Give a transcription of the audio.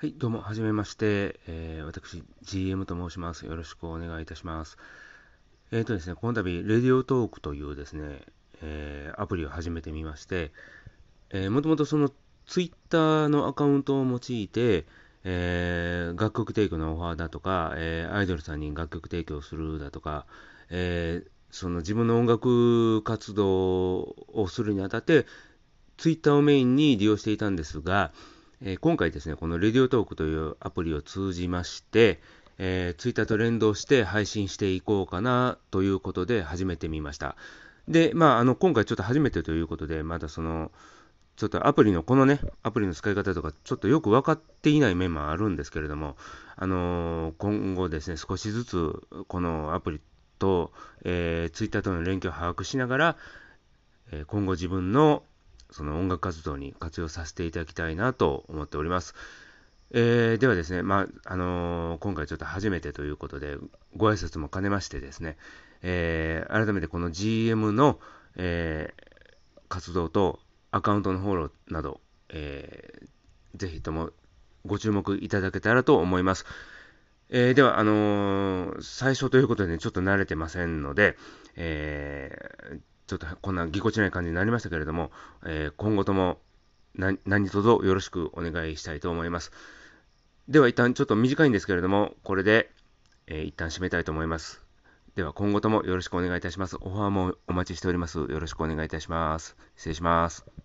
はい、どうも、はじめまして、えー、私、GM と申します。よろしくお願いいたします。えっ、ー、とですね、この度、レディオトークというですね、えー、アプリを始めてみまして、え、もともとその Twitter のアカウントを用いて、えー、楽曲提供のオファーだとか、えー、アイドルさんに楽曲提供するだとか、えー、その自分の音楽活動をするにあたって、Twitter をメインに利用していたんですが、えー、今回ですね、このレディオトークというアプリを通じまして、えー、ツイッターと連動して配信していこうかなということで始めてみました。で、まあ、あの、今回ちょっと初めてということで、まだその、ちょっとアプリの、このね、アプリの使い方とか、ちょっとよく分かっていない面もあるんですけれども、あのー、今後ですね、少しずつ、このアプリと、えー、ツイッターとの連携を把握しながら、え、今後自分のその音楽活動に活用させていただきたいなと思っております。えー、ではですね、まあ、あのー、今回ちょっと初めてということで、ご挨拶も兼ねましてですね、えー、改めてこの GM の、え活動とアカウントのフォローなど、えー、ぜひともご注目いただけたらと思います。え、では、あの、最初ということで、ね、ちょっと慣れてませんので、えー、ちょっとこんなぎこちない感じになりましたけれども、えー、今後とも何卒よろしくお願いしたいと思います。では一旦ちょっと短いんですけれども、これで、えー、一旦締めたいと思います。では今後ともよろしくお願いいたします。オファーもお待ちしております。よろしくお願いいたします。失礼します。